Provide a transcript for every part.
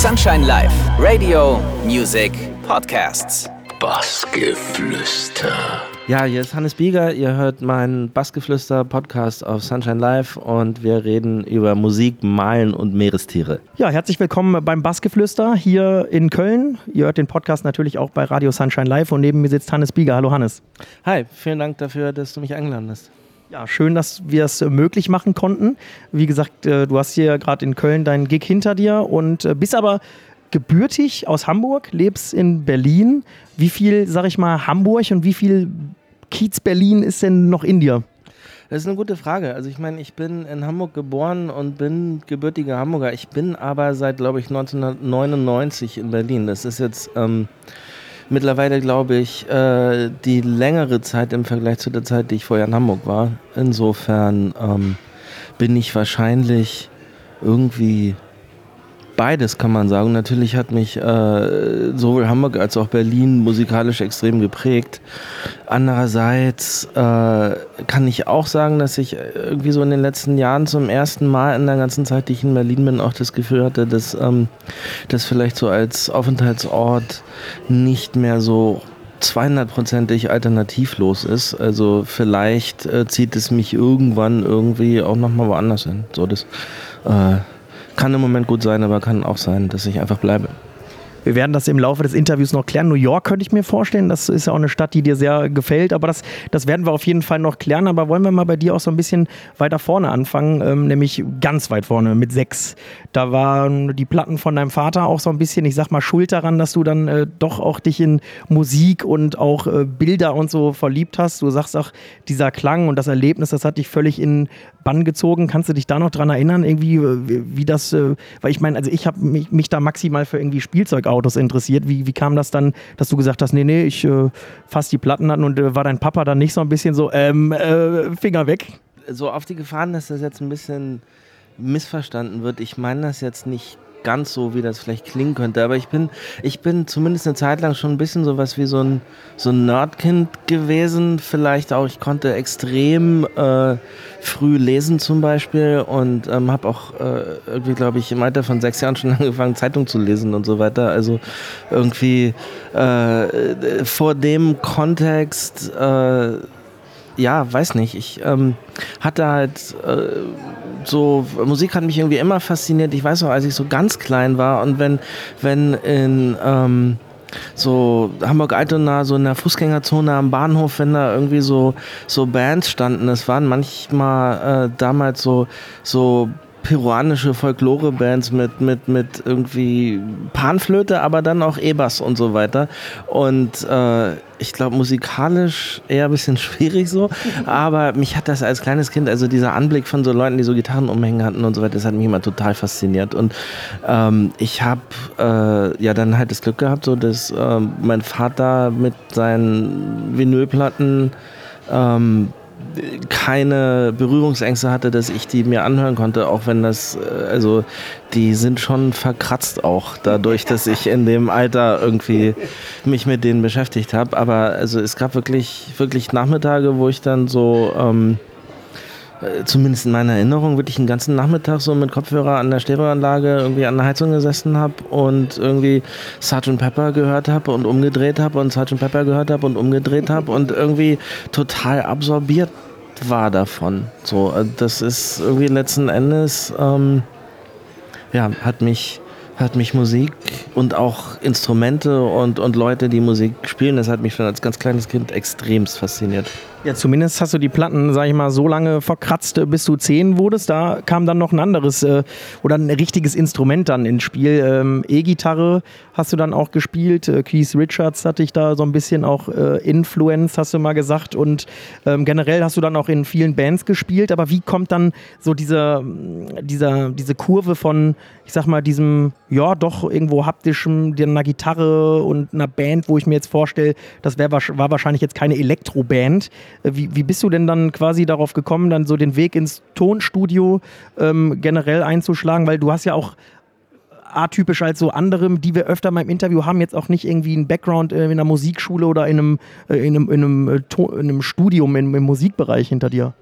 Sunshine Live, Radio, Music, Podcasts. Bassgeflüster. Ja, hier ist Hannes Bieger. Ihr hört meinen Bassgeflüster-Podcast auf Sunshine Live und wir reden über Musik, Malen und Meerestiere. Ja, herzlich willkommen beim Bassgeflüster hier in Köln. Ihr hört den Podcast natürlich auch bei Radio Sunshine Live und neben mir sitzt Hannes Bieger. Hallo Hannes. Hi, vielen Dank dafür, dass du mich eingeladen hast. Ja, schön, dass wir es möglich machen konnten. Wie gesagt, äh, du hast hier gerade in Köln deinen Gig hinter dir und äh, bist aber gebürtig aus Hamburg, lebst in Berlin. Wie viel, sag ich mal, Hamburg und wie viel Kiez Berlin ist denn noch in dir? Das ist eine gute Frage. Also ich meine, ich bin in Hamburg geboren und bin gebürtiger Hamburger. Ich bin aber seit, glaube ich, 1999 in Berlin. Das ist jetzt ähm, mittlerweile, glaube ich, äh, die längere Zeit im Vergleich zu der Zeit, die ich vorher in Hamburg war. Insofern ähm, bin ich wahrscheinlich irgendwie beides, kann man sagen. Natürlich hat mich äh, sowohl Hamburg als auch Berlin musikalisch extrem geprägt. Andererseits äh, kann ich auch sagen, dass ich irgendwie so in den letzten Jahren zum ersten Mal in der ganzen Zeit, die ich in Berlin bin, auch das Gefühl hatte, dass ähm, das vielleicht so als Aufenthaltsort nicht mehr so 200%ig alternativlos ist. Also vielleicht äh, zieht es mich irgendwann irgendwie auch nochmal woanders hin. So das äh, kann im Moment gut sein, aber kann auch sein, dass ich einfach bleibe. Wir werden das im Laufe des Interviews noch klären. New York könnte ich mir vorstellen. Das ist ja auch eine Stadt, die dir sehr gefällt. Aber das, das werden wir auf jeden Fall noch klären. Aber wollen wir mal bei dir auch so ein bisschen weiter vorne anfangen, ähm, nämlich ganz weit vorne mit sechs. Da waren die Platten von deinem Vater auch so ein bisschen, ich sag mal, schuld daran, dass du dann äh, doch auch dich in Musik und auch äh, Bilder und so verliebt hast. Du sagst auch, dieser Klang und das Erlebnis, das hat dich völlig in Bann gezogen. Kannst du dich da noch dran erinnern, irgendwie, wie, wie das, äh, weil ich meine, also ich habe mich, mich da maximal für irgendwie Spielzeug Autos interessiert. Wie, wie kam das dann, dass du gesagt hast, nee, nee, ich äh, fasse die Platten an und äh, war dein Papa dann nicht so ein bisschen so, ähm, äh, Finger weg? So auf die Gefahren, dass das jetzt ein bisschen missverstanden wird. Ich meine das jetzt nicht ganz so, wie das vielleicht klingen könnte. Aber ich bin, ich bin zumindest eine Zeit lang schon ein bisschen sowas wie so ein, so ein Nerdkind gewesen. Vielleicht auch, ich konnte extrem äh, früh lesen zum Beispiel und ähm, habe auch äh, irgendwie, glaube ich, im Alter von sechs Jahren schon angefangen, Zeitung zu lesen und so weiter. Also irgendwie äh, vor dem Kontext äh, ja, weiß nicht. Ich ähm, hatte halt äh, so, Musik hat mich irgendwie immer fasziniert. Ich weiß noch, als ich so ganz klein war und wenn, wenn in ähm, so Hamburg-Altona, so in der Fußgängerzone am Bahnhof, wenn da irgendwie so, so Bands standen, es waren manchmal äh, damals so, so peruanische Folklore-Bands mit, mit, mit irgendwie Panflöte, aber dann auch E-Bass und so weiter. Und äh, ich glaube, musikalisch eher ein bisschen schwierig so, aber mich hat das als kleines Kind, also dieser Anblick von so Leuten, die so Gitarren umhängen hatten und so weiter, das hat mich immer total fasziniert. Und ähm, ich habe äh, ja dann halt das Glück gehabt, so dass äh, mein Vater mit seinen Vinylplatten ähm, keine Berührungsängste hatte, dass ich die mir anhören konnte, auch wenn das, äh, also die sind schon verkratzt auch dadurch, dass ich in dem Alter irgendwie mich mit denen beschäftigt habe. Aber also es gab wirklich, wirklich Nachmittage, wo ich dann so, ähm, äh, zumindest in meiner Erinnerung, wirklich einen ganzen Nachmittag so mit Kopfhörer an der Stereoanlage irgendwie an der Heizung gesessen habe und irgendwie Sgt. Pepper gehört habe und umgedreht habe und Sgt. Pepper gehört habe und umgedreht habe und irgendwie total absorbiert war davon. So, äh, das ist irgendwie letzten Endes, ähm, ja, hat mich, hat mich Musik und auch Instrumente und, und Leute, die Musik spielen, das hat mich schon als ganz kleines Kind extremst fasziniert. Ja, zumindest hast du die Platten, sag ich mal, so lange verkratzt, äh, bis du zehn wurdest. Da kam dann noch ein anderes äh, oder ein richtiges Instrument dann ins Spiel. Ähm, E-Gitarre hast du dann auch gespielt. Äh, Keith Richards hatte ich da so ein bisschen auch äh, Influence, hast du mal gesagt. Und ähm, generell hast du dann auch in vielen Bands gespielt. Aber wie kommt dann so diese, dieser, diese Kurve von, ich sag mal, diesem, ja, doch irgendwo haptischem, einer Gitarre und einer Band, wo ich mir jetzt vorstelle, das wär, war wahrscheinlich jetzt keine Elektroband wie, wie bist du denn dann quasi darauf gekommen, dann so den Weg ins Tonstudio ähm, generell einzuschlagen? Weil du hast ja auch atypisch als so andere, die wir öfter mal im Interview haben, jetzt auch nicht irgendwie einen Background äh, in einer Musikschule oder in einem, äh, in einem, in einem, in einem Studium im, im Musikbereich hinter dir.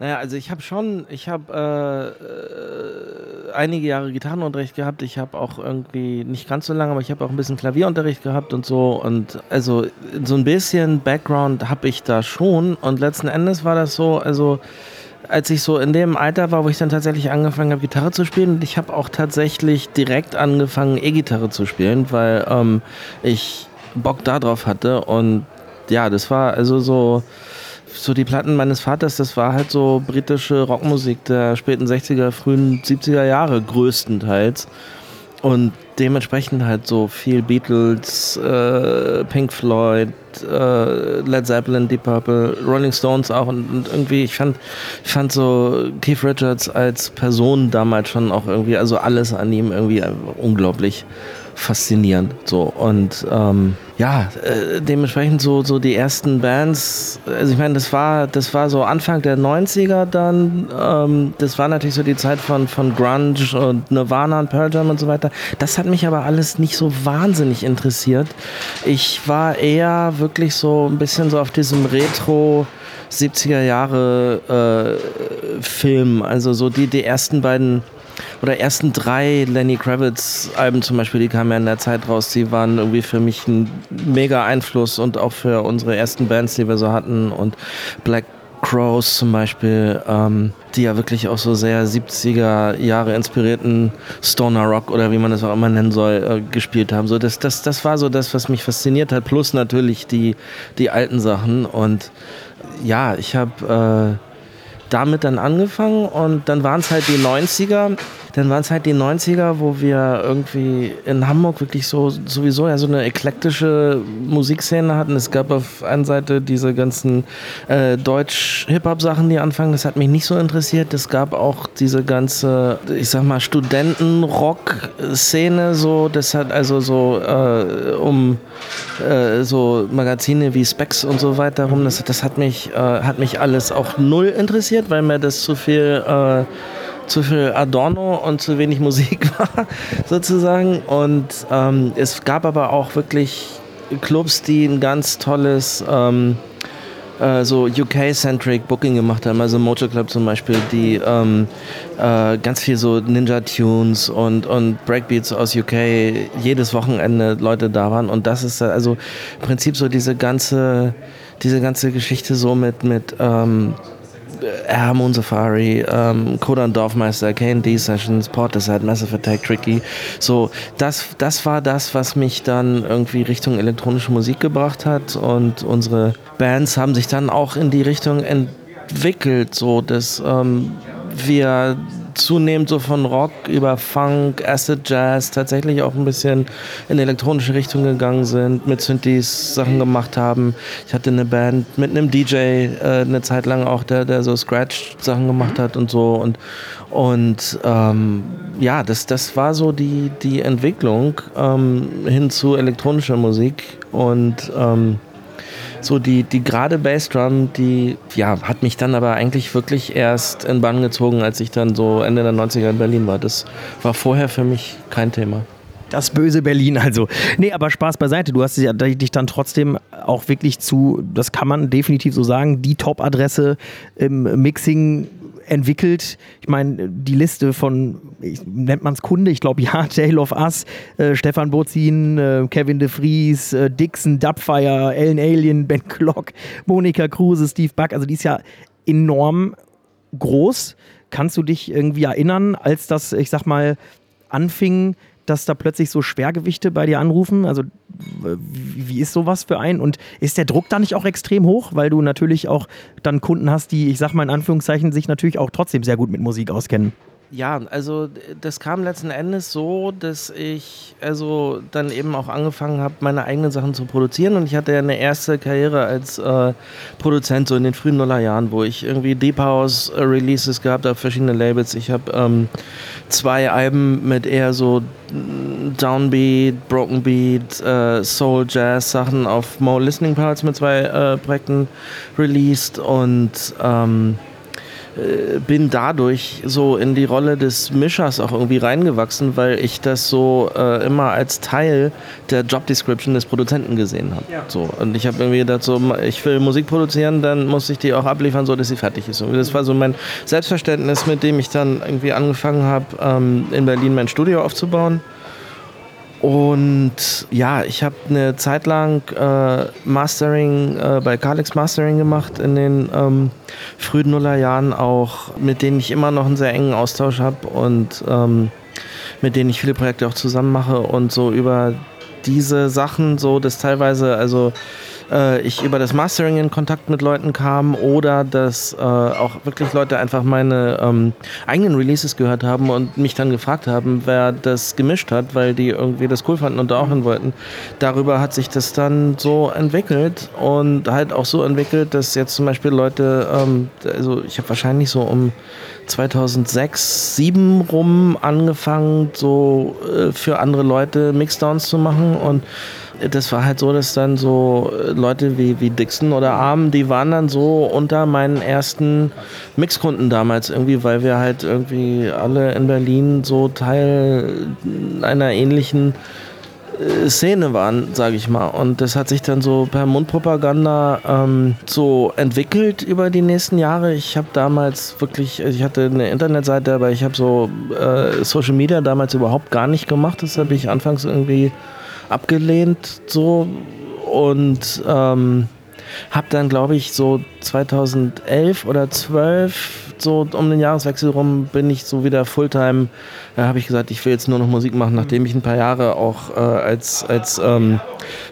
Naja, also ich habe schon, ich habe äh, äh, einige Jahre Gitarrenunterricht gehabt. Ich habe auch irgendwie, nicht ganz so lange, aber ich habe auch ein bisschen Klavierunterricht gehabt und so. Und also so ein bisschen Background habe ich da schon. Und letzten Endes war das so, also als ich so in dem Alter war, wo ich dann tatsächlich angefangen habe, Gitarre zu spielen, und ich habe auch tatsächlich direkt angefangen, E-Gitarre zu spielen, weil ähm, ich Bock darauf hatte. Und ja, das war also so so die Platten meines Vaters, das war halt so britische Rockmusik der späten 60er, frühen 70er Jahre größtenteils. Und dementsprechend halt so viel Beatles, äh, Pink Floyd, äh, Led Zeppelin, Deep Purple, Rolling Stones auch und, und, irgendwie, ich fand, ich fand so Keith Richards als Person damals schon auch irgendwie, also alles an ihm irgendwie unglaublich faszinierend. So und ähm, ja, äh, dementsprechend so, so die ersten Bands, also ich meine, das war, das war so Anfang der 90er dann, ähm, das war natürlich so die Zeit von, von Grunge und Nirvana und Pearl Jam und so weiter. Das hat mich aber alles nicht so wahnsinnig interessiert. Ich war eher wirklich so ein bisschen so auf diesem Retro 70er Jahre äh, Film, also so die, die ersten beiden oder ersten drei Lenny Kravitz Alben zum Beispiel, die kamen ja in der Zeit raus, die waren irgendwie für mich ein mega Einfluss und auch für unsere ersten Bands, die wir so hatten und Black Crows zum Beispiel, ähm, die ja wirklich auch so sehr 70er Jahre inspirierten Stoner Rock oder wie man das auch immer nennen soll, äh, gespielt haben. So, das, das, das war so das, was mich fasziniert hat, plus natürlich die, die alten Sachen. Und ja, ich habe äh, damit dann angefangen und dann waren es halt die 90er dann waren es halt die 90er, wo wir irgendwie in Hamburg wirklich so sowieso ja so eine eklektische Musikszene hatten. Es gab auf einer Seite diese ganzen äh, Deutsch-Hip-Hop-Sachen, die anfangen. Das hat mich nicht so interessiert. Es gab auch diese ganze, ich sag mal, Studenten-Rock-Szene. So, das hat also so äh, um äh, so Magazine wie Specs und so weiter rum. Das, das hat mich, äh, hat mich alles auch null interessiert, weil mir das zu viel äh, zu viel Adorno und zu wenig Musik war, sozusagen. Und ähm, es gab aber auch wirklich Clubs, die ein ganz tolles ähm, äh, so UK-centric Booking gemacht haben, also Motor Club zum Beispiel, die ähm, äh, ganz viel so Ninja-Tunes und, und Breakbeats aus UK jedes Wochenende Leute da waren. Und das ist also im Prinzip so diese ganze, diese ganze Geschichte so mit, mit ähm, Air Moon Safari, ähm, Kodan Dorfmeister, KD Sessions, Portishead, Massive Attack, Tricky. So, das, das war das, was mich dann irgendwie Richtung elektronische Musik gebracht hat und unsere Bands haben sich dann auch in die Richtung entwickelt, so dass ähm, wir zunehmend so von Rock über Funk, Acid Jazz tatsächlich auch ein bisschen in elektronische Richtung gegangen sind, mit Synthes Sachen gemacht haben. Ich hatte eine Band mit einem DJ äh, eine Zeit lang auch, der, der so Scratch Sachen gemacht hat und so und und ähm, ja, das, das war so die, die Entwicklung ähm, hin zu elektronischer Musik und ähm, so die, die gerade Bassdrum, die ja, hat mich dann aber eigentlich wirklich erst in Bann gezogen, als ich dann so Ende der 90er in Berlin war. Das war vorher für mich kein Thema. Das böse Berlin also. Nee, aber Spaß beiseite. Du hast dich dann trotzdem auch wirklich zu, das kann man definitiv so sagen, die Top-Adresse im Mixing entwickelt. Ich meine, die Liste von, ich, nennt man es Kunde, ich glaube ja, Tale of Us, äh, Stefan Bozin, äh, Kevin de Vries, äh, Dixon, Dubfire, Ellen Alien, Ben Klock, Monika Kruse, Steve Buck, also die ist ja enorm groß. Kannst du dich irgendwie erinnern, als das, ich sag mal, anfing, dass da plötzlich so Schwergewichte bei dir anrufen? Also wie ist sowas für einen? Und ist der Druck da nicht auch extrem hoch, weil du natürlich auch dann Kunden hast, die, ich sag mal in Anführungszeichen, sich natürlich auch trotzdem sehr gut mit Musik auskennen? Ja, also das kam letzten Endes so, dass ich also dann eben auch angefangen habe, meine eigenen Sachen zu produzieren. Und ich hatte ja eine erste Karriere als äh, Produzent so in den frühen Nullerjahren, wo ich irgendwie Deep House Releases gehabt habe, verschiedene Labels. Ich habe ähm, zwei Alben mit eher so Downbeat, Broken Beat, äh, Soul Jazz Sachen auf Mo Listening Parts mit zwei äh, Projekten released und ähm, äh, bin dadurch so in die Rolle des Mischers auch irgendwie reingewachsen, weil ich das so äh, immer als Teil der Job Description des Produzenten gesehen habe. Ja. So, und ich habe irgendwie gedacht, so, ich will Musik produzieren, dann muss ich die auch abliefern, so dass sie fertig ist. Und das war so mein Selbstverständnis, mit dem ich dann irgendwie angefangen habe, ähm, in Berlin mein Studio aufzubauen. Und ja, ich habe eine Zeit lang äh, Mastering äh, bei Calix Mastering gemacht in den ähm, frühen Nullerjahren auch, mit denen ich immer noch einen sehr engen Austausch habe und ähm, mit denen ich viele Projekte auch zusammen mache und so über diese Sachen, so dass teilweise, also äh, ich über das Mastering in Kontakt mit Leuten kam oder dass äh, auch wirklich Leute einfach meine ähm, eigenen Releases gehört haben und mich dann gefragt haben, wer das gemischt hat, weil die irgendwie das cool fanden und da auch hin wollten. Darüber hat sich das dann so entwickelt und halt auch so entwickelt, dass jetzt zum Beispiel Leute, ähm, also ich habe wahrscheinlich so um 2006, 2007 rum angefangen, so äh, für andere Leute Mixdowns zu machen und das war halt so, dass dann so äh, Leute wie, wie Dixon oder Arm, die waren dann so unter meinen ersten Mixkunden damals irgendwie, weil wir halt irgendwie alle in Berlin so Teil einer ähnlichen äh, Szene waren, sage ich mal. Und das hat sich dann so per Mundpropaganda ähm, so entwickelt über die nächsten Jahre. Ich habe damals wirklich, ich hatte eine Internetseite, aber ich habe so äh, Social Media damals überhaupt gar nicht gemacht. Das habe ich anfangs irgendwie abgelehnt so. Und ähm, habe dann, glaube ich, so 2011 oder 12, so um den Jahreswechsel rum, bin ich so wieder Fulltime, da habe ich gesagt, ich will jetzt nur noch Musik machen, nachdem ich ein paar Jahre auch äh, als, als ähm,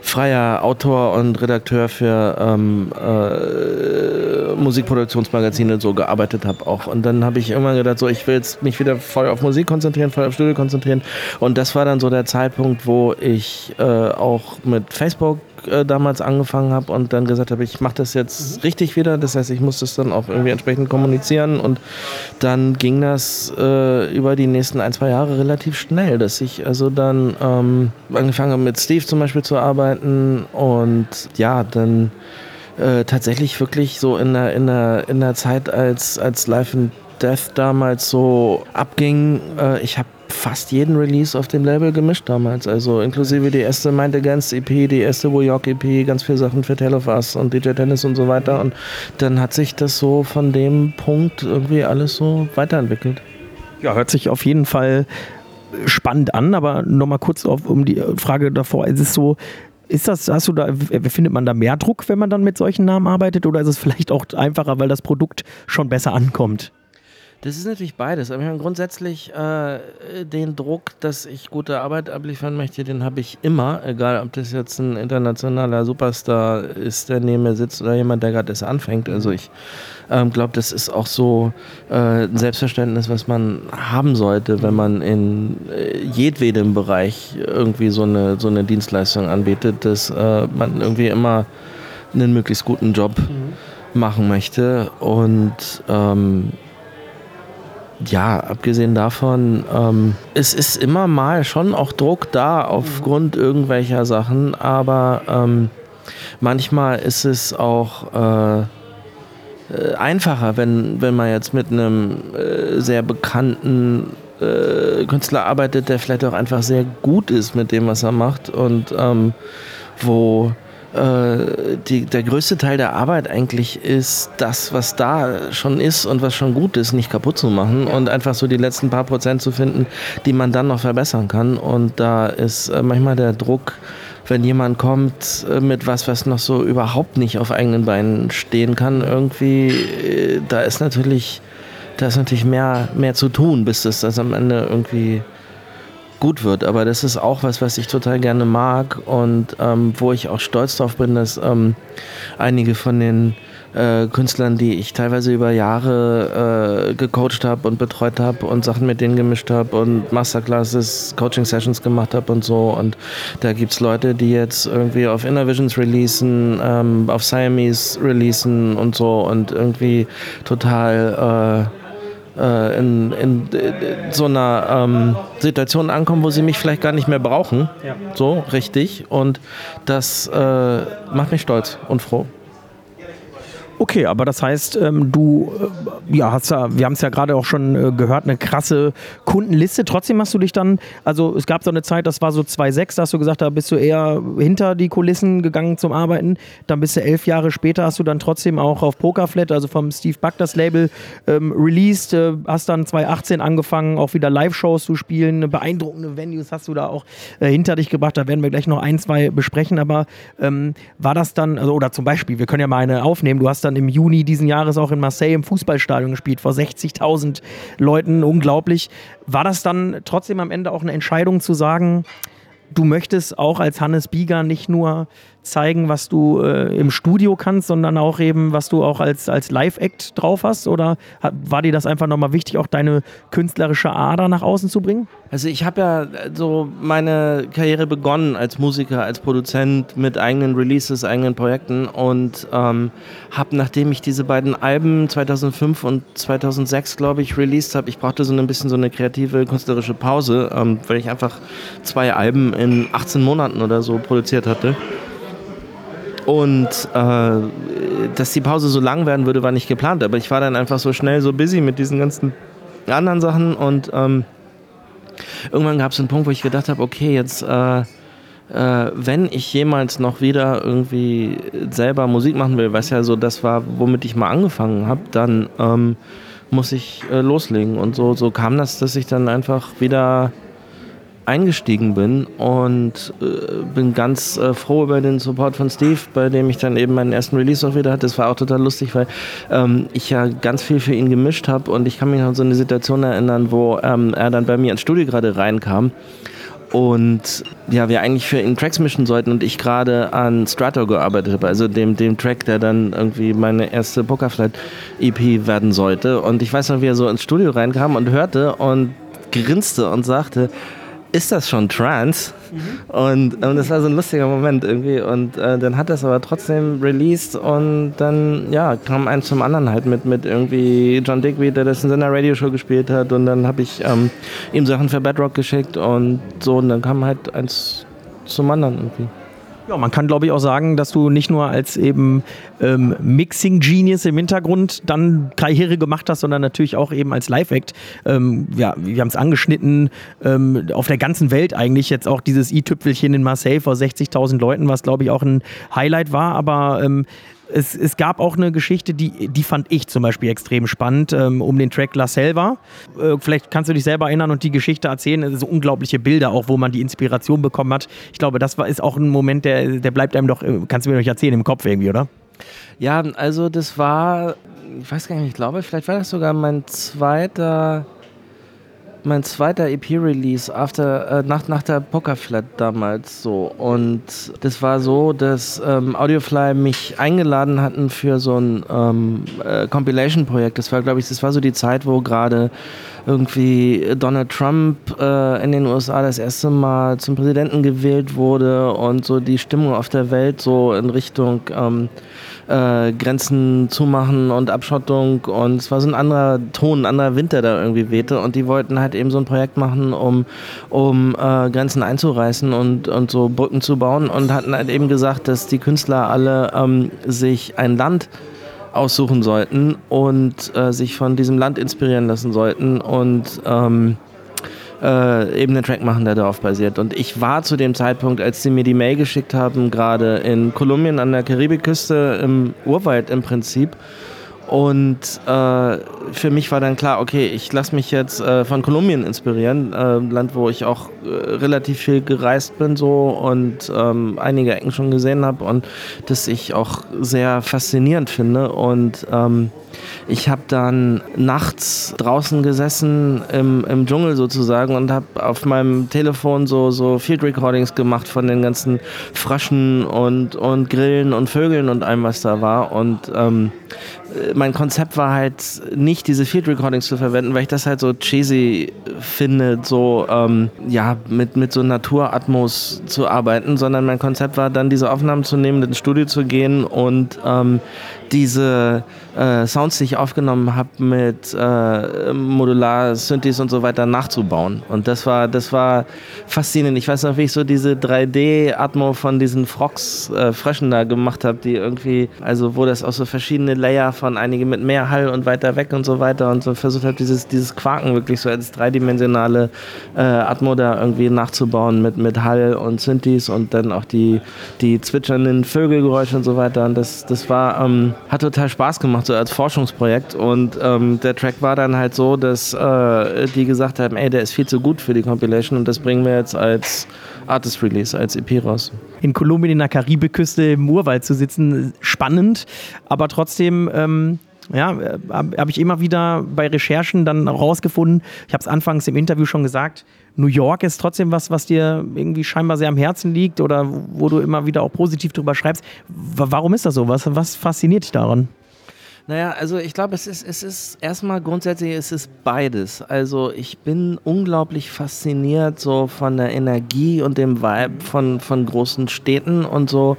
freier Autor und Redakteur für ähm, äh, Musikproduktionsmagazine so gearbeitet habe auch. Und dann habe ich irgendwann gedacht, so ich will jetzt mich wieder voll auf Musik konzentrieren, voll auf Studio konzentrieren. Und das war dann so der Zeitpunkt, wo ich äh, auch mit Facebook äh, damals angefangen habe und dann gesagt habe, ich mache das jetzt mhm. richtig wieder. Das heißt, ich muss das dann auch irgendwie entsprechend kommunizieren und dann ging das äh, über die nächsten ein, zwei Jahre relativ schnell, dass ich also dann ähm, angefangen habe mit Steve zum Beispiel zu arbeiten und ja, dann äh, tatsächlich wirklich so in der, in der, in der Zeit, als, als Life and Death damals so abging, äh, ich habe fast jeden Release auf dem Label gemischt damals. Also inklusive die erste Mind Against EP, die erste York EP, ganz viele Sachen für Tale of Us und DJ Tennis und so weiter. Und dann hat sich das so von dem Punkt irgendwie alles so weiterentwickelt. Ja, hört sich auf jeden Fall spannend an, aber nochmal kurz auf, um die Frage davor. Ist es so, ist das, hast du da, findet man da mehr Druck, wenn man dann mit solchen Namen arbeitet, oder ist es vielleicht auch einfacher, weil das Produkt schon besser ankommt? Das ist natürlich beides. Aber ich meine, grundsätzlich äh, den Druck, dass ich gute Arbeit abliefern möchte, den habe ich immer. Egal, ob das jetzt ein internationaler Superstar ist, der neben mir sitzt oder jemand, der gerade erst anfängt. Also ich ähm, glaube, das ist auch so äh, ein Selbstverständnis, was man haben sollte, wenn man in äh, jedwedem Bereich irgendwie so eine, so eine Dienstleistung anbietet, dass äh, man irgendwie immer einen möglichst guten Job mhm. machen möchte. Und ähm, ja, abgesehen davon, ähm, es ist immer mal schon auch Druck da aufgrund irgendwelcher Sachen, aber ähm, manchmal ist es auch äh, äh, einfacher, wenn, wenn man jetzt mit einem äh, sehr bekannten äh, Künstler arbeitet, der vielleicht auch einfach sehr gut ist mit dem, was er macht und ähm, wo äh, die, der größte Teil der Arbeit eigentlich ist, das, was da schon ist und was schon gut ist, nicht kaputt zu machen und einfach so die letzten paar Prozent zu finden, die man dann noch verbessern kann. Und da ist äh, manchmal der Druck, wenn jemand kommt äh, mit was, was noch so überhaupt nicht auf eigenen Beinen stehen kann, irgendwie, da ist natürlich, da ist natürlich mehr, mehr zu tun, bis das, das am Ende irgendwie gut wird. Aber das ist auch was, was ich total gerne mag und ähm, wo ich auch stolz drauf bin, dass ähm, einige von den äh, Künstlern, die ich teilweise über Jahre äh, gecoacht habe und betreut habe und Sachen mit denen gemischt habe und Masterclasses, Coaching-Sessions gemacht habe und so. Und da gibt es Leute, die jetzt irgendwie auf Inner Visions releasen, ähm, auf Siamese releasen und so und irgendwie total äh, äh, in, in, in, so einer ähm, Situation ankommen, wo sie mich vielleicht gar nicht mehr brauchen. Ja. So, richtig. Und das äh, macht mich stolz und froh. Okay, aber das heißt, ähm, du äh, ja, hast ja, wir haben es ja gerade auch schon äh, gehört, eine krasse Kundenliste. Trotzdem hast du dich dann, also es gab so eine Zeit, das war so 2,6, da hast du gesagt, da bist du eher hinter die Kulissen gegangen zum Arbeiten. Dann bist du elf Jahre später, hast du dann trotzdem auch auf Pokerflat, also vom Steve Buck das Label, ähm, released, äh, hast dann 2018 angefangen, auch wieder Live-Shows zu spielen, beeindruckende Venues hast du da auch äh, hinter dich gebracht. Da werden wir gleich noch ein, zwei besprechen, aber ähm, war das dann, also, oder zum Beispiel, wir können ja mal eine aufnehmen, du hast dann im Juni diesen Jahres auch in Marseille im Fußballstadion gespielt, vor 60.000 Leuten, unglaublich. War das dann trotzdem am Ende auch eine Entscheidung zu sagen, du möchtest auch als Hannes Bieger nicht nur zeigen, was du äh, im Studio kannst, sondern auch eben, was du auch als, als Live-Act drauf hast? Oder hat, war dir das einfach nochmal wichtig, auch deine künstlerische Ader nach außen zu bringen? Also ich habe ja so meine Karriere begonnen als Musiker, als Produzent mit eigenen Releases, eigenen Projekten und ähm, habe, nachdem ich diese beiden Alben 2005 und 2006, glaube ich, released habe, ich brauchte so ein bisschen so eine kreative, künstlerische Pause, ähm, weil ich einfach zwei Alben in 18 Monaten oder so produziert hatte. Und äh, dass die Pause so lang werden würde, war nicht geplant. Aber ich war dann einfach so schnell so busy mit diesen ganzen anderen Sachen. Und ähm, irgendwann gab es einen Punkt, wo ich gedacht habe, okay, jetzt, äh, äh, wenn ich jemals noch wieder irgendwie selber Musik machen will, was ja so das war, womit ich mal angefangen habe, dann ähm, muss ich äh, loslegen. Und so, so kam das, dass ich dann einfach wieder eingestiegen bin und äh, bin ganz äh, froh über den Support von Steve, bei dem ich dann eben meinen ersten Release auch wieder hatte. Das war auch total lustig, weil ähm, ich ja ganz viel für ihn gemischt habe und ich kann mich an so eine Situation erinnern, wo ähm, er dann bei mir ins Studio gerade reinkam und ja, wir eigentlich für ihn Tracks mischen sollten und ich gerade an Strato gearbeitet habe, also dem, dem Track, der dann irgendwie meine erste Pokerflight EP werden sollte. Und ich weiß noch, wie er so ins Studio reinkam und hörte und grinste und sagte, ist das schon Trance? Mhm. Und, und das war so ein lustiger Moment irgendwie. Und äh, dann hat es aber trotzdem released und dann, ja, kam eins zum anderen halt mit, mit irgendwie John Digby, der das in seiner Radioshow gespielt hat. Und dann habe ich ähm, ihm Sachen für Bedrock geschickt und so. Und dann kam halt eins zum anderen irgendwie. Ja, man kann glaube ich auch sagen, dass du nicht nur als eben ähm, Mixing Genius im Hintergrund dann Karriere gemacht hast, sondern natürlich auch eben als Live-Act. Ähm, ja, wir haben es angeschnitten, ähm, auf der ganzen Welt eigentlich jetzt auch dieses i-Tüpfelchen in Marseille vor 60.000 Leuten, was glaube ich auch ein Highlight war, aber ähm, es, es gab auch eine Geschichte, die, die fand ich zum Beispiel extrem spannend, ähm, um den Track La Selva. Äh, vielleicht kannst du dich selber erinnern und die Geschichte erzählen. So unglaubliche Bilder, auch wo man die Inspiration bekommen hat. Ich glaube, das war, ist auch ein Moment, der, der bleibt einem doch, äh, kannst du mir doch erzählen, im Kopf irgendwie, oder? Ja, also das war, ich weiß gar nicht, ich glaube, vielleicht war das sogar mein zweiter mein zweiter EP-Release äh, nach, nach der Pokerflat damals so. Und das war so, dass ähm, Audiofly mich eingeladen hatten für so ein ähm, äh, Compilation-Projekt. Das war, glaube ich, das war so die Zeit, wo gerade irgendwie Donald Trump äh, in den USA das erste Mal zum Präsidenten gewählt wurde und so die Stimmung auf der Welt so in Richtung ähm, äh, Grenzen zumachen und Abschottung. Und es war so ein anderer Ton, ein anderer Wind, der da irgendwie wehte. Und die wollten halt eben so ein Projekt machen, um, um äh, Grenzen einzureißen und, und so Brücken zu bauen. Und hatten halt eben gesagt, dass die Künstler alle ähm, sich ein Land aussuchen sollten und äh, sich von diesem Land inspirieren lassen sollten. Und ähm, äh, eben einen Track machen, der darauf basiert. Und ich war zu dem Zeitpunkt, als sie mir die Mail geschickt haben, gerade in Kolumbien an der Karibikküste im Urwald im Prinzip. Und äh, für mich war dann klar, okay, ich lasse mich jetzt äh, von Kolumbien inspirieren, äh, Land, wo ich auch äh, relativ viel gereist bin so und ähm, einige Ecken schon gesehen habe und das ich auch sehr faszinierend finde. Und ähm, ich habe dann nachts draußen gesessen im, im Dschungel sozusagen und habe auf meinem Telefon so, so Field Recordings gemacht von den ganzen Fröschen und, und Grillen und Vögeln und allem, was da war. Und ähm, mein Konzept war halt nicht diese Field Recordings zu verwenden, weil ich das halt so cheesy finde, so ähm, ja mit, mit so Naturatmos zu arbeiten, sondern mein Konzept war dann diese Aufnahmen zu nehmen, ins Studio zu gehen und ähm, diese äh, Sounds, die ich aufgenommen habe, mit äh, Modular, Synthes und so weiter nachzubauen. Und das war, das war faszinierend. Ich weiß noch, wie ich so diese 3D-Atmo von diesen Frogs, äh, Fröschen da gemacht habe, die irgendwie, also wo das auch so verschiedene Layer von einige mit mehr Hall und weiter weg und so weiter und so versucht habe, dieses, dieses Quaken wirklich so als dreidimensionale äh, Atmo da irgendwie nachzubauen mit, mit Hall und Synthes und dann auch die, die zwitschernden Vögelgeräusche und so weiter. Und das, das war, ähm, hat total Spaß gemacht, so als Forschungsprojekt. Und ähm, der Track war dann halt so, dass äh, die gesagt haben, ey, der ist viel zu gut für die Compilation und das bringen wir jetzt als Artist Release, als EP raus. In Kolumbien in der Karibikküste im Urwald zu sitzen, spannend, aber trotzdem ähm, ja, äh, habe hab ich immer wieder bei Recherchen dann rausgefunden, ich habe es anfangs im Interview schon gesagt, New York ist trotzdem was, was dir irgendwie scheinbar sehr am Herzen liegt oder wo du immer wieder auch positiv drüber schreibst. Warum ist das so? Was, was fasziniert dich daran? Naja, also ich glaube, es ist, es ist erstmal grundsätzlich, es ist beides. Also ich bin unglaublich fasziniert so von der Energie und dem Vibe von, von großen Städten und so.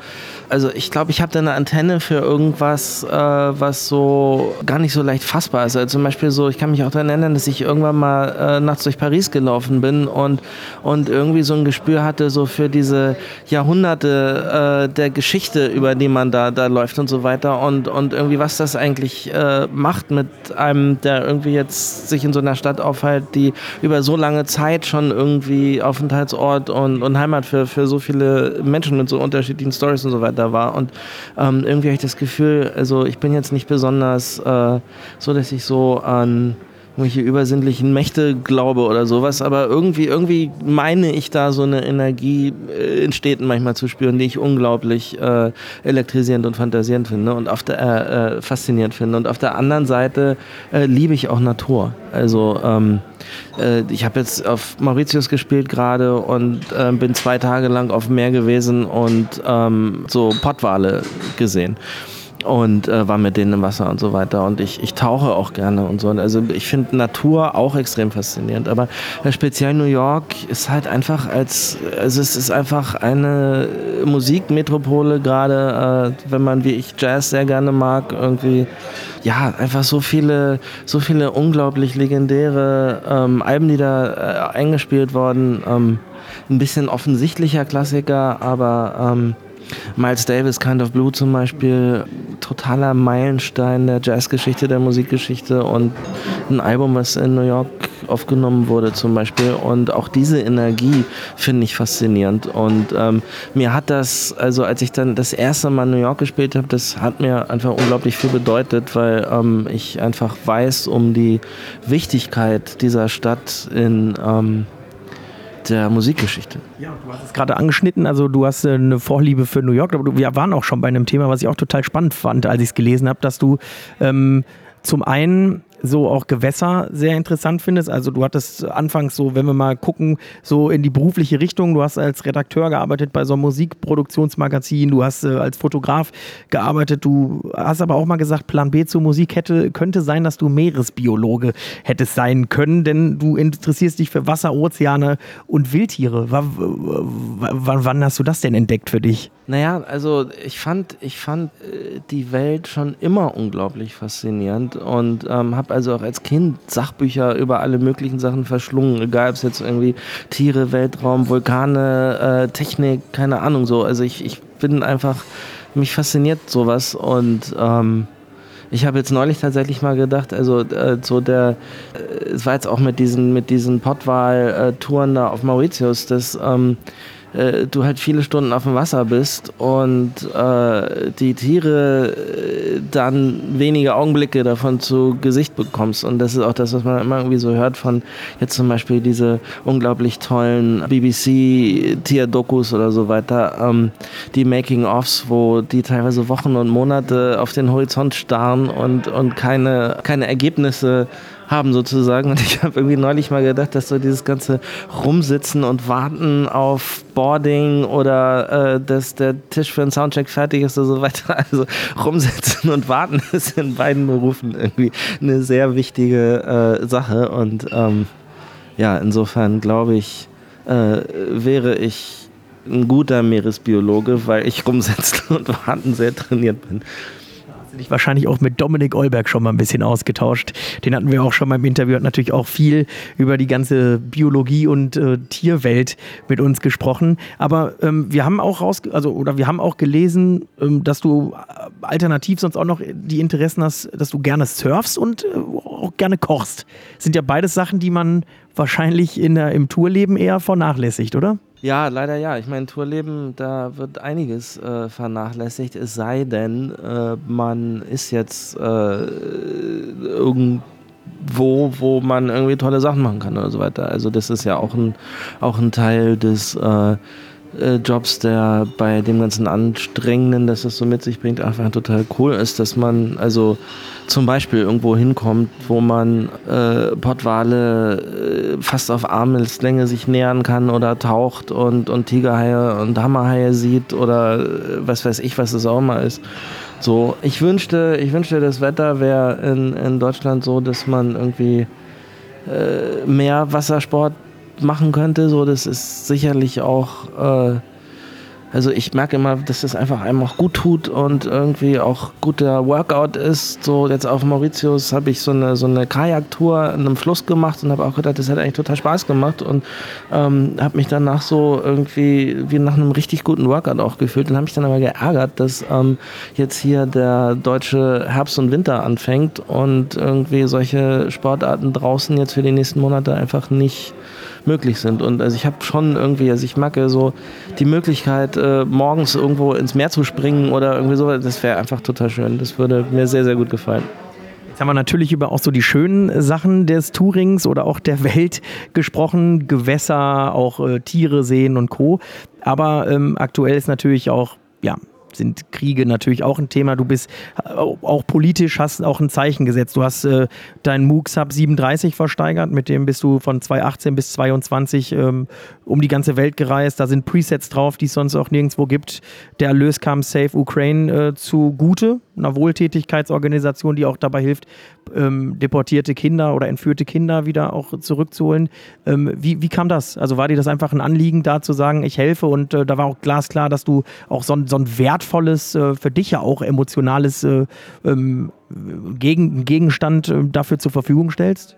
Also ich glaube, ich habe da eine Antenne für irgendwas, äh, was so gar nicht so leicht fassbar ist. Also zum Beispiel so, ich kann mich auch daran erinnern, dass ich irgendwann mal äh, nachts durch Paris gelaufen bin und, und irgendwie so ein Gespür hatte so für diese Jahrhunderte äh, der Geschichte, über die man da, da läuft und so weiter und, und irgendwie was das eigentlich eigentlich äh, macht mit einem, der irgendwie jetzt sich in so einer Stadt aufhält, die über so lange Zeit schon irgendwie Aufenthaltsort und, und Heimat für, für so viele Menschen mit so unterschiedlichen Stories und so weiter war. Und ähm, irgendwie habe ich das Gefühl, also ich bin jetzt nicht besonders äh, so, dass ich so an irgendwelche übersinnlichen Mächte glaube oder sowas, aber irgendwie, irgendwie meine ich da so eine Energie äh, in Städten manchmal zu spüren, die ich unglaublich äh, elektrisierend und fantasierend finde und auf der, äh, äh, faszinierend finde. Und auf der anderen Seite äh, liebe ich auch Natur. Also ähm, äh, ich habe jetzt auf Mauritius gespielt gerade und bin zwei Tage lang auf dem Meer gewesen und ähm, so Pottwale gesehen und äh, war mit denen im Wasser und so weiter. Und ich, ich tauche auch gerne und so. Also ich finde Natur auch extrem faszinierend. Aber äh, speziell New York ist halt einfach als, also es ist einfach eine Musikmetropole, gerade äh, wenn man wie ich Jazz sehr gerne mag, irgendwie ja, einfach so viele, so viele unglaublich legendäre ähm, Alben, die da äh, eingespielt wurden. Ähm, ein bisschen offensichtlicher Klassiker, aber ähm, Miles Davis, Kind of Blue zum Beispiel, totaler Meilenstein der Jazzgeschichte, der Musikgeschichte und ein Album, was in New York aufgenommen wurde zum Beispiel. Und auch diese Energie finde ich faszinierend. Und ähm, mir hat das, also als ich dann das erste Mal in New York gespielt habe, das hat mir einfach unglaublich viel bedeutet, weil ähm, ich einfach weiß um die Wichtigkeit dieser Stadt in ähm, der Musikgeschichte. Ja, du hast es gerade angeschnitten, also du hast äh, eine Vorliebe für New York, aber wir waren auch schon bei einem Thema, was ich auch total spannend fand, als ich es gelesen habe, dass du ähm, zum einen so auch Gewässer sehr interessant findest. Also du hattest anfangs so, wenn wir mal gucken, so in die berufliche Richtung, du hast als Redakteur gearbeitet bei so einem Musikproduktionsmagazin, du hast äh, als Fotograf gearbeitet, du hast aber auch mal gesagt, Plan B zur Musik hätte, könnte sein, dass du Meeresbiologe hättest sein können, denn du interessierst dich für Wasser, Ozeane und Wildtiere. W wann hast du das denn entdeckt für dich? Naja, also ich fand, ich fand äh, die Welt schon immer unglaublich faszinierend und ähm, habe also auch als Kind Sachbücher über alle möglichen Sachen verschlungen, egal ob es jetzt irgendwie Tiere, Weltraum, Vulkane, äh, Technik, keine Ahnung so. Also ich, ich bin einfach, mich fasziniert sowas und ähm, ich habe jetzt neulich tatsächlich mal gedacht, also äh, so der, äh, es war jetzt auch mit diesen, mit diesen Pottwal-Touren da auf Mauritius, dass ähm, äh, du halt viele Stunden auf dem Wasser bist und äh, die Tiere äh, dann wenige Augenblicke davon zu Gesicht bekommst. Und das ist auch das, was man immer irgendwie so hört von jetzt zum Beispiel diese unglaublich tollen BBC-Tierdokus oder so weiter, ähm, die Making-ofs, wo die teilweise Wochen und Monate auf den Horizont starren und, und keine, keine Ergebnisse haben sozusagen. Und ich habe irgendwie neulich mal gedacht, dass so dieses ganze Rumsitzen und Warten auf Boarding oder äh, dass der Tisch für einen Soundcheck fertig ist oder so weiter. Also rumsitzen und warten ist in beiden Berufen irgendwie eine sehr wichtige äh, Sache. Und ähm, ja, insofern glaube ich, äh, wäre ich ein guter Meeresbiologe, weil ich rumsitzen und warten sehr trainiert bin dich wahrscheinlich auch mit Dominik Olberg schon mal ein bisschen ausgetauscht. Den hatten wir auch schon mal im Interview, hat natürlich auch viel über die ganze Biologie und äh, Tierwelt mit uns gesprochen. Aber ähm, wir haben auch raus, also oder wir haben auch gelesen, ähm, dass du äh, alternativ sonst auch noch die Interessen hast, dass du gerne surfst und äh, auch gerne kochst. sind ja beides Sachen, die man wahrscheinlich in der, im Tourleben eher vernachlässigt, oder? Ja, leider ja. Ich meine, Tourleben, da wird einiges äh, vernachlässigt, es sei denn, äh, man ist jetzt äh, irgendwo, wo man irgendwie tolle Sachen machen kann oder so weiter. Also das ist ja auch ein, auch ein Teil des äh, äh, Jobs, der bei dem ganzen Anstrengenden, das es so mit sich bringt, einfach total cool ist, dass man also zum Beispiel irgendwo hinkommt, wo man äh, Pottwale äh, fast auf Armeslänge sich nähern kann oder taucht und, und Tigerhaie und Hammerhaie sieht oder äh, was weiß ich, was es auch immer ist. So, ich wünschte, ich wünschte, das Wetter wäre in, in Deutschland so, dass man irgendwie äh, mehr Wassersport machen könnte. So, das ist sicherlich auch äh, also ich merke immer, dass das einfach einem auch gut tut und irgendwie auch guter Workout ist. So jetzt auf Mauritius habe ich so eine, so eine Kajaktour in einem Fluss gemacht und habe auch gedacht, das hat eigentlich total Spaß gemacht und ähm, habe mich danach so irgendwie wie nach einem richtig guten Workout auch gefühlt und habe mich dann aber geärgert, dass ähm, jetzt hier der deutsche Herbst und Winter anfängt und irgendwie solche Sportarten draußen jetzt für die nächsten Monate einfach nicht möglich sind. Und also ich habe schon irgendwie, also ich mag so die Möglichkeit, äh, morgens irgendwo ins Meer zu springen oder irgendwie so, das wäre einfach total schön. Das würde mir sehr, sehr gut gefallen. Jetzt haben wir natürlich über auch so die schönen Sachen des Tourings oder auch der Welt gesprochen, Gewässer, auch äh, Tiere sehen und Co. Aber ähm, aktuell ist natürlich auch ja, sind Kriege natürlich auch ein Thema. Du bist äh, auch politisch, hast auch ein Zeichen gesetzt. Du hast äh, deinen MOOC Sub 37 versteigert, mit dem bist du von 2018 bis 2022 ähm, um die ganze Welt gereist. Da sind Presets drauf, die es sonst auch nirgendwo gibt. Der Erlös kam Save Ukraine äh, zugute, einer Wohltätigkeitsorganisation, die auch dabei hilft, ähm, deportierte Kinder oder entführte Kinder wieder auch zurückzuholen. Ähm, wie, wie kam das? Also war dir das einfach ein Anliegen, da zu sagen, ich helfe und äh, da war auch glasklar, dass du auch so, so ein wertvolles, äh, für dich ja auch emotionales äh, ähm, Gegen, Gegenstand äh, dafür zur Verfügung stellst?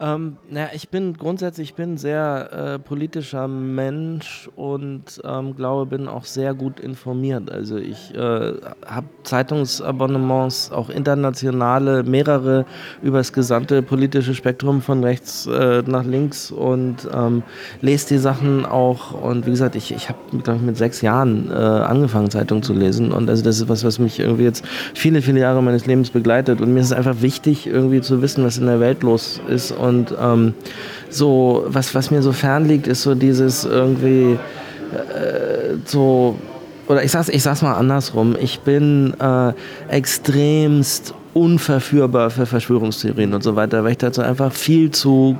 Ähm, naja, ich bin grundsätzlich ich bin sehr äh, politischer Mensch und ähm, glaube, bin auch sehr gut informiert. Also ich äh, habe Zeitungsabonnements, auch internationale, mehrere über das gesamte politische Spektrum von rechts äh, nach links und ähm, lese die Sachen auch. Und wie gesagt, ich, ich habe, glaube ich, mit sechs Jahren äh, angefangen, Zeitungen zu lesen. Und also das ist was, was mich irgendwie jetzt viele, viele Jahre meines Lebens begleitet. Und mir ist es einfach wichtig, irgendwie zu wissen, was in der Welt los ist. Und und ähm, so, was, was mir so fern liegt, ist so dieses irgendwie äh, so, oder ich sag's, ich sag's mal andersrum, ich bin äh, extremst unverführbar für Verschwörungstheorien und so weiter, weil ich dazu einfach viel zu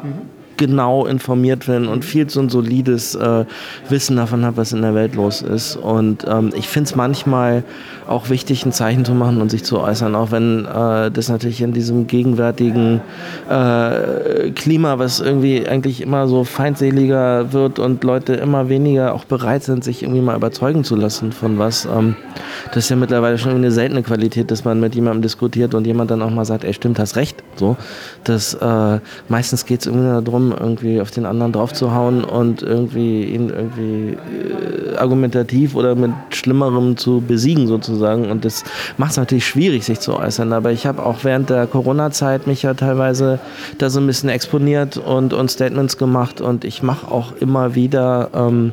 genau informiert bin und viel zu ein solides äh, Wissen davon habe, was in der Welt los ist. Und ähm, ich finde es manchmal auch wichtig, ein Zeichen zu machen und sich zu äußern, auch wenn äh, das natürlich in diesem gegenwärtigen äh, Klima, was irgendwie eigentlich immer so feindseliger wird und Leute immer weniger auch bereit sind, sich irgendwie mal überzeugen zu lassen von was. Ähm, das ist ja mittlerweile schon eine seltene Qualität, dass man mit jemandem diskutiert und jemand dann auch mal sagt, ey, stimmt, hast recht. So, das, äh, meistens geht es irgendwie darum, irgendwie auf den anderen draufzuhauen und irgendwie ihn irgendwie äh, argumentativ oder mit Schlimmerem zu besiegen sozusagen. Und das macht es natürlich schwierig, sich zu äußern. Aber ich habe auch während der Corona-Zeit mich ja teilweise da so ein bisschen exponiert und, und Statements gemacht. Und ich mache auch immer wieder ähm,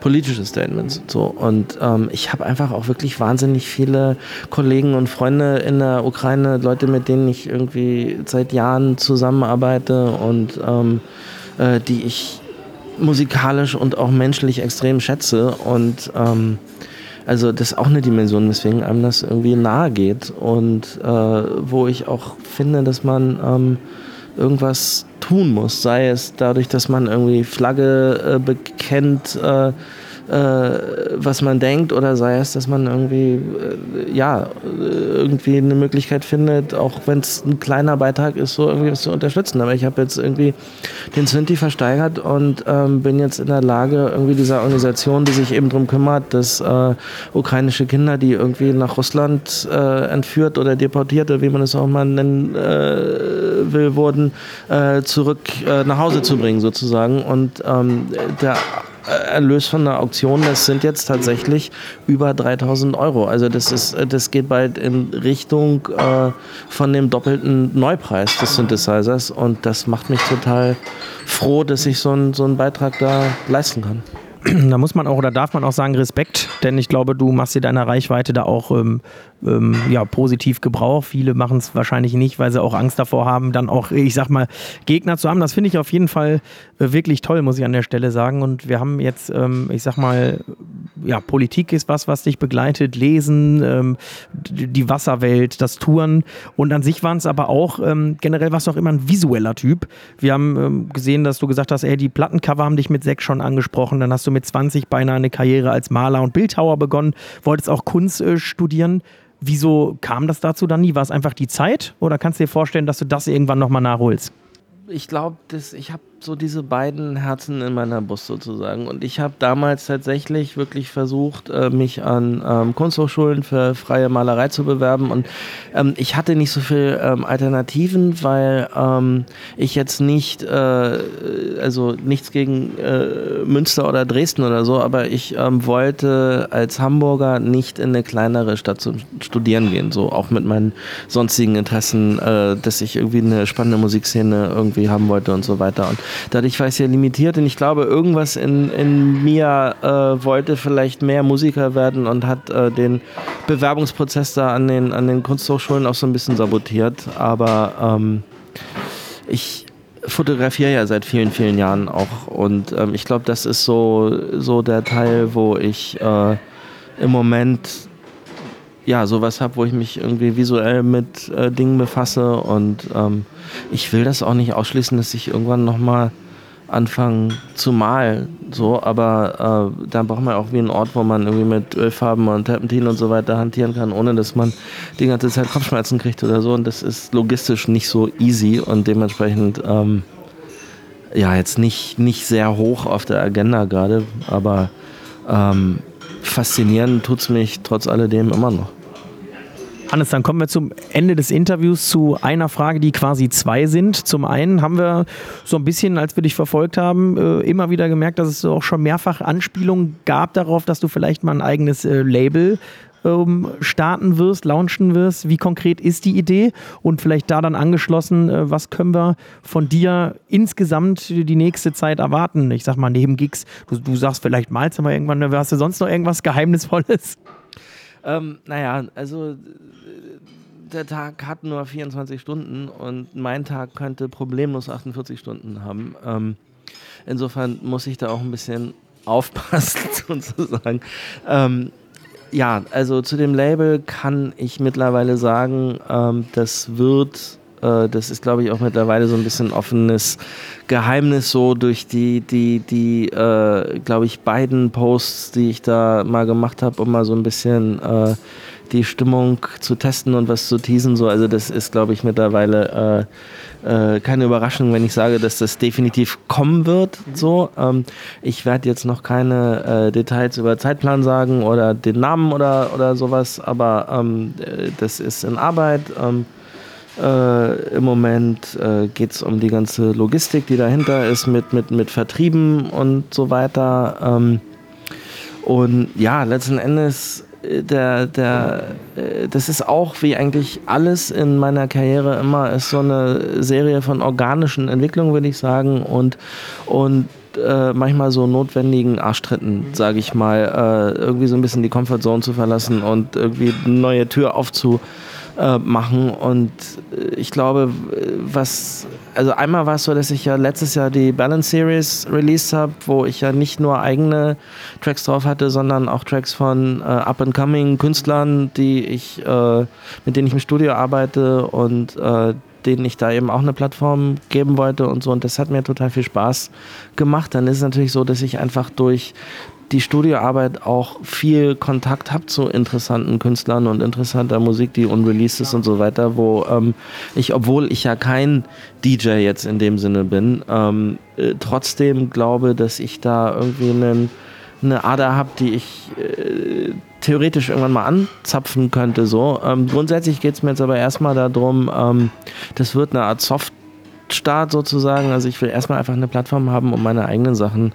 politische Statements. So. Und ähm, ich habe einfach auch wirklich wahnsinnig viele Kollegen und Freunde in der Ukraine, Leute, mit denen ich irgendwie seit Jahren zusammenarbeite und ähm, äh, die ich musikalisch und auch menschlich extrem schätze. Und ähm, also das ist auch eine Dimension, weswegen einem das irgendwie nahe geht und äh, wo ich auch finde, dass man ähm, irgendwas tun muss, sei es dadurch, dass man irgendwie Flagge äh, bekennt, äh, was man denkt oder sei es, dass man irgendwie, äh, ja, irgendwie eine Möglichkeit findet, auch wenn es ein kleiner Beitrag ist, so irgendwie was zu unterstützen. Aber ich habe jetzt irgendwie den Synthi versteigert und ähm, bin jetzt in der Lage, irgendwie dieser Organisation, die sich eben darum kümmert, dass äh, ukrainische Kinder, die irgendwie nach Russland äh, entführt oder deportiert oder wie man es auch mal nennen äh, will, wurden, äh, zurück nach Hause zu bringen sozusagen. Und ähm, der Erlös von der Auktion, das sind jetzt tatsächlich über 3000 Euro. Also das, ist, das geht bald in Richtung äh, von dem doppelten Neupreis des Synthesizers. Und das macht mich total froh, dass ich so einen, so einen Beitrag da leisten kann. Da muss man auch oder darf man auch sagen Respekt, denn ich glaube, du machst dir deiner Reichweite da auch ähm, ähm, ja, positiv Gebrauch. Viele machen es wahrscheinlich nicht, weil sie auch Angst davor haben, dann auch, ich sag mal, Gegner zu haben. Das finde ich auf jeden Fall äh, wirklich toll, muss ich an der Stelle sagen. Und wir haben jetzt, ähm, ich sag mal, ja, Politik ist was, was dich begleitet, Lesen, ähm, die Wasserwelt, das Touren. Und an sich waren es aber auch, ähm, generell warst du auch immer ein visueller Typ. Wir haben ähm, gesehen, dass du gesagt hast, ey, die Plattencover haben dich mit sechs schon angesprochen. Dann hast du mit 20 beinahe eine Karriere als Maler und Bildhauer begonnen, wolltest auch Kunst äh, studieren. Wieso kam das dazu dann nie? War es einfach die Zeit oder kannst du dir vorstellen, dass du das irgendwann nochmal nachholst? Ich glaube, ich habe so diese beiden Herzen in meiner Brust sozusagen. Und ich habe damals tatsächlich wirklich versucht, äh, mich an ähm, Kunsthochschulen für freie Malerei zu bewerben. Und ähm, ich hatte nicht so viele ähm, Alternativen, weil ähm, ich jetzt nicht, äh, also nichts gegen äh, Münster oder Dresden oder so, aber ich ähm, wollte als Hamburger nicht in eine kleinere Stadt zu studieren gehen. So auch mit meinen sonstigen Interessen, äh, dass ich irgendwie eine spannende Musikszene irgendwie haben wollte und so weiter. Und Dadurch war ich sehr limitiert. Und ich glaube, irgendwas in, in mir äh, wollte vielleicht mehr Musiker werden und hat äh, den Bewerbungsprozess da an den, an den Kunsthochschulen auch so ein bisschen sabotiert. Aber ähm, ich fotografiere ja seit vielen, vielen Jahren auch. Und ähm, ich glaube, das ist so, so der Teil, wo ich äh, im Moment ja, sowas habe, wo ich mich irgendwie visuell mit äh, Dingen befasse. Und ähm, ich will das auch nicht ausschließen, dass ich irgendwann nochmal anfange zu malen, so, aber äh, dann braucht man auch wie einen Ort, wo man irgendwie mit Ölfarben und Terpentin und so weiter hantieren kann, ohne dass man die ganze Zeit Kopfschmerzen kriegt oder so und das ist logistisch nicht so easy und dementsprechend ähm, ja, jetzt nicht, nicht sehr hoch auf der Agenda gerade, aber ähm, faszinieren tut es mich trotz alledem immer noch. Hannes, dann kommen wir zum Ende des Interviews zu einer Frage, die quasi zwei sind. Zum einen haben wir so ein bisschen, als wir dich verfolgt haben, äh, immer wieder gemerkt, dass es auch schon mehrfach Anspielungen gab darauf, dass du vielleicht mal ein eigenes äh, Label ähm, starten wirst, launchen wirst. Wie konkret ist die Idee? Und vielleicht da dann angeschlossen, äh, was können wir von dir insgesamt die nächste Zeit erwarten? Ich sag mal, neben Gigs, du, du sagst vielleicht malst du mal irgendwann, hast du sonst noch irgendwas Geheimnisvolles? Ähm, naja, also der Tag hat nur 24 Stunden und mein Tag könnte problemlos 48 Stunden haben. Ähm, insofern muss ich da auch ein bisschen aufpassen, sozusagen. Ähm, ja, also zu dem Label kann ich mittlerweile sagen, ähm, das wird, äh, das ist glaube ich auch mittlerweile so ein bisschen offenes Geheimnis, so durch die, die, die, äh, glaube ich, beiden Posts, die ich da mal gemacht habe, um mal so ein bisschen äh, die Stimmung zu testen und was zu teasen. So. Also das ist, glaube ich, mittlerweile äh, äh, keine Überraschung, wenn ich sage, dass das definitiv kommen wird. So. Ähm, ich werde jetzt noch keine äh, Details über Zeitplan sagen oder den Namen oder, oder sowas, aber ähm, äh, das ist in Arbeit. Ähm, äh, Im Moment äh, geht es um die ganze Logistik, die dahinter ist, mit, mit, mit Vertrieben und so weiter. Ähm, und ja, letzten Endes der, der, äh, das ist auch wie eigentlich alles in meiner Karriere immer, ist so eine Serie von organischen Entwicklungen, würde ich sagen, und, und äh, manchmal so notwendigen Arschtritten, sage ich mal, äh, irgendwie so ein bisschen die Comfortzone zu verlassen und irgendwie eine neue Tür aufzu äh, machen. Und äh, ich glaube, was, also einmal war es so, dass ich ja letztes Jahr die Balance Series released habe, wo ich ja nicht nur eigene Tracks drauf hatte, sondern auch Tracks von äh, up-and-coming Künstlern, die ich, äh, mit denen ich im Studio arbeite und äh, denen ich da eben auch eine Plattform geben wollte und so. Und das hat mir total viel Spaß gemacht. Dann ist es natürlich so, dass ich einfach durch die Studioarbeit auch viel Kontakt habe zu interessanten Künstlern und interessanter Musik, die unreleased ist und so weiter, wo ähm, ich, obwohl ich ja kein DJ jetzt in dem Sinne bin, ähm, äh, trotzdem glaube, dass ich da irgendwie einen eine Ader habe, die ich äh, theoretisch irgendwann mal anzapfen könnte. So. Ähm, grundsätzlich geht es mir jetzt aber erstmal darum, ähm, das wird eine Art Softstart sozusagen. Also ich will erstmal einfach eine Plattform haben, um meine eigenen Sachen mhm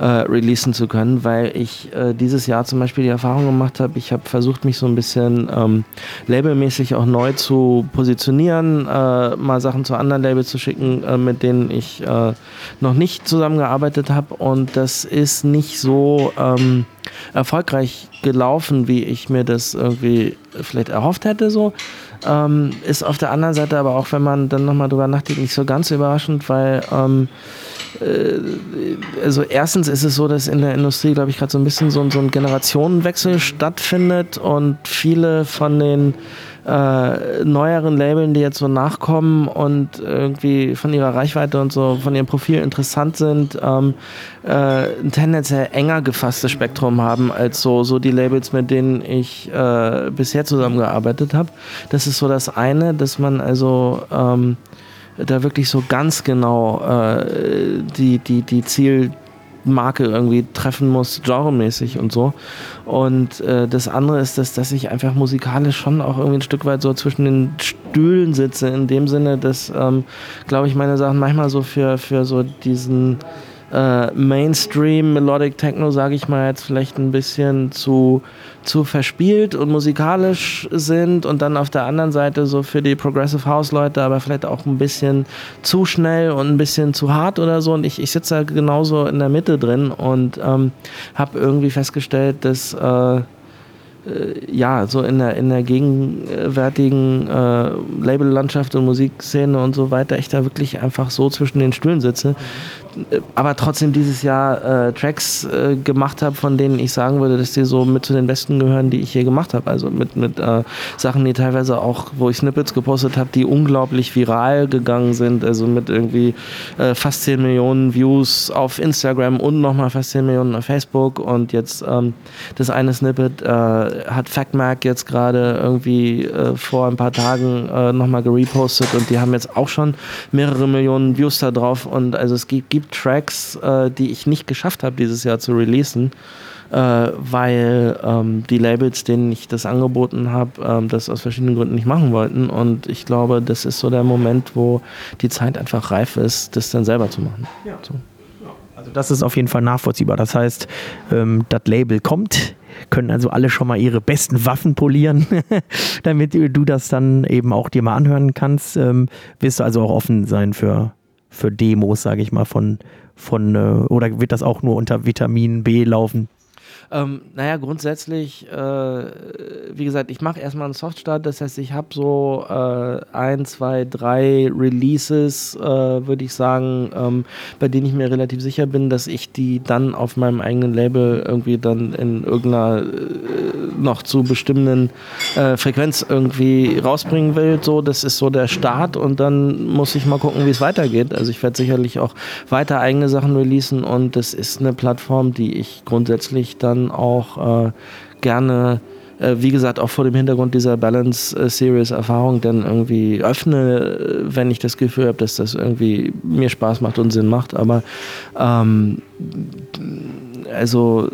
äh, releasen zu können, weil ich äh, dieses Jahr zum Beispiel die Erfahrung gemacht habe, ich habe versucht, mich so ein bisschen ähm, labelmäßig auch neu zu positionieren, äh, mal Sachen zu anderen Labels zu schicken, äh, mit denen ich äh, noch nicht zusammengearbeitet habe und das ist nicht so ähm, erfolgreich gelaufen, wie ich mir das irgendwie vielleicht erhofft hätte so. Ähm, ist auf der anderen Seite aber auch, wenn man dann nochmal drüber nachdenkt, nicht so ganz überraschend, weil ähm, äh, also erstens ist es so, dass in der Industrie, glaube ich, gerade so ein bisschen so, so, ein Generationenwechsel stattfindet und viele von den äh, neueren Labeln, die jetzt so nachkommen und irgendwie von ihrer Reichweite und so von ihrem Profil interessant sind, ähm, äh, ein tendenziell enger gefasstes Spektrum haben als so, so die Labels, mit denen ich äh, bisher zusammengearbeitet habe. Das ist so das eine, dass man also ähm, da wirklich so ganz genau äh, die, die, die Zielmarke irgendwie treffen muss, genremäßig und so. Und äh, das andere ist, dass, dass ich einfach musikalisch schon auch irgendwie ein Stück weit so zwischen den Stühlen sitze, in dem Sinne, dass, ähm, glaube ich, meine Sachen manchmal so für, für so diesen äh, Mainstream Melodic Techno, sage ich mal jetzt vielleicht ein bisschen zu, zu verspielt und musikalisch sind und dann auf der anderen Seite so für die Progressive House Leute aber vielleicht auch ein bisschen zu schnell und ein bisschen zu hart oder so und ich, ich sitze da genauso in der Mitte drin und ähm, habe irgendwie festgestellt, dass äh, äh, ja, so in der, in der gegenwärtigen äh, Labellandschaft und Musikszene und so weiter, ich da wirklich einfach so zwischen den Stühlen sitze. Aber trotzdem dieses Jahr äh, Tracks äh, gemacht habe, von denen ich sagen würde, dass die so mit zu den besten gehören, die ich je gemacht habe. Also mit, mit äh, Sachen, die teilweise auch, wo ich Snippets gepostet habe, die unglaublich viral gegangen sind. Also mit irgendwie äh, fast 10 Millionen Views auf Instagram und nochmal fast 10 Millionen auf Facebook. Und jetzt ähm, das eine Snippet hat FactMac jetzt gerade irgendwie äh, vor ein paar Tagen äh, nochmal gerepostet und die haben jetzt auch schon mehrere Millionen Views da drauf und also es gibt Tracks, äh, die ich nicht geschafft habe dieses Jahr zu releasen. Äh, weil ähm, die Labels, denen ich das angeboten habe, ähm, das aus verschiedenen Gründen nicht machen wollten. Und ich glaube, das ist so der Moment, wo die Zeit einfach reif ist, das dann selber zu machen. Ja. So. Also das ist auf jeden Fall nachvollziehbar. Das heißt, ähm, das Label kommt, können also alle schon mal ihre besten Waffen polieren, damit du das dann eben auch dir mal anhören kannst. Ähm, wirst du also auch offen sein für, für Demos, sage ich mal, von, von äh, oder wird das auch nur unter Vitamin B laufen? Ähm, naja, grundsätzlich, äh, wie gesagt, ich mache erstmal einen Softstart, das heißt, ich habe so äh, ein, zwei, drei Releases, äh, würde ich sagen, ähm, bei denen ich mir relativ sicher bin, dass ich die dann auf meinem eigenen Label irgendwie dann in irgendeiner äh, noch zu bestimmenden äh, Frequenz irgendwie rausbringen will. So, das ist so der Start und dann muss ich mal gucken, wie es weitergeht. Also ich werde sicherlich auch weiter eigene Sachen releasen und das ist eine Plattform, die ich grundsätzlich dann dann auch äh, gerne äh, wie gesagt, auch vor dem Hintergrund dieser Balance äh, Series Erfahrung dann irgendwie öffne, äh, wenn ich das Gefühl habe, dass das irgendwie mir Spaß macht und Sinn macht. Aber ähm, also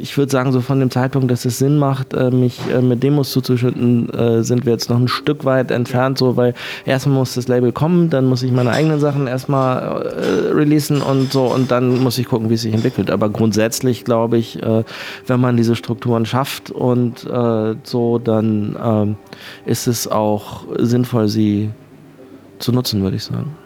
ich würde sagen, so von dem Zeitpunkt, dass es Sinn macht, äh, mich äh, mit Demos zuzuschütten, äh, sind wir jetzt noch ein Stück weit entfernt, so, weil erstmal muss das Label kommen, dann muss ich meine eigenen Sachen erstmal äh, releasen und so und dann muss ich gucken, wie es sich entwickelt. Aber grundsätzlich glaube ich, äh, wenn man diese Strukturen schafft und äh, so, dann ähm, ist es auch sinnvoll, sie zu nutzen, würde ich sagen.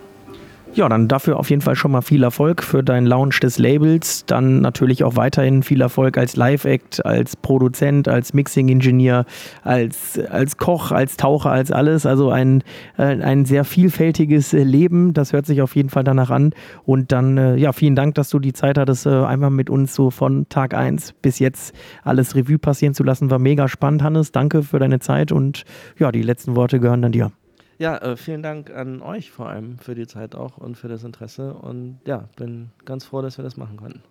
Ja, dann dafür auf jeden Fall schon mal viel Erfolg für deinen Launch des Labels. Dann natürlich auch weiterhin viel Erfolg als Live-Act, als Produzent, als Mixing-Ingenieur, als, als Koch, als Taucher, als alles. Also ein, äh, ein sehr vielfältiges äh, Leben. Das hört sich auf jeden Fall danach an. Und dann, äh, ja, vielen Dank, dass du die Zeit hattest, einmal mit uns so von Tag 1 bis jetzt alles Revue passieren zu lassen. War mega spannend, Hannes. Danke für deine Zeit und ja, die letzten Worte gehören dann dir. Ja, äh, vielen Dank an euch vor allem für die Zeit auch und für das Interesse. Und ja, bin ganz froh, dass wir das machen konnten.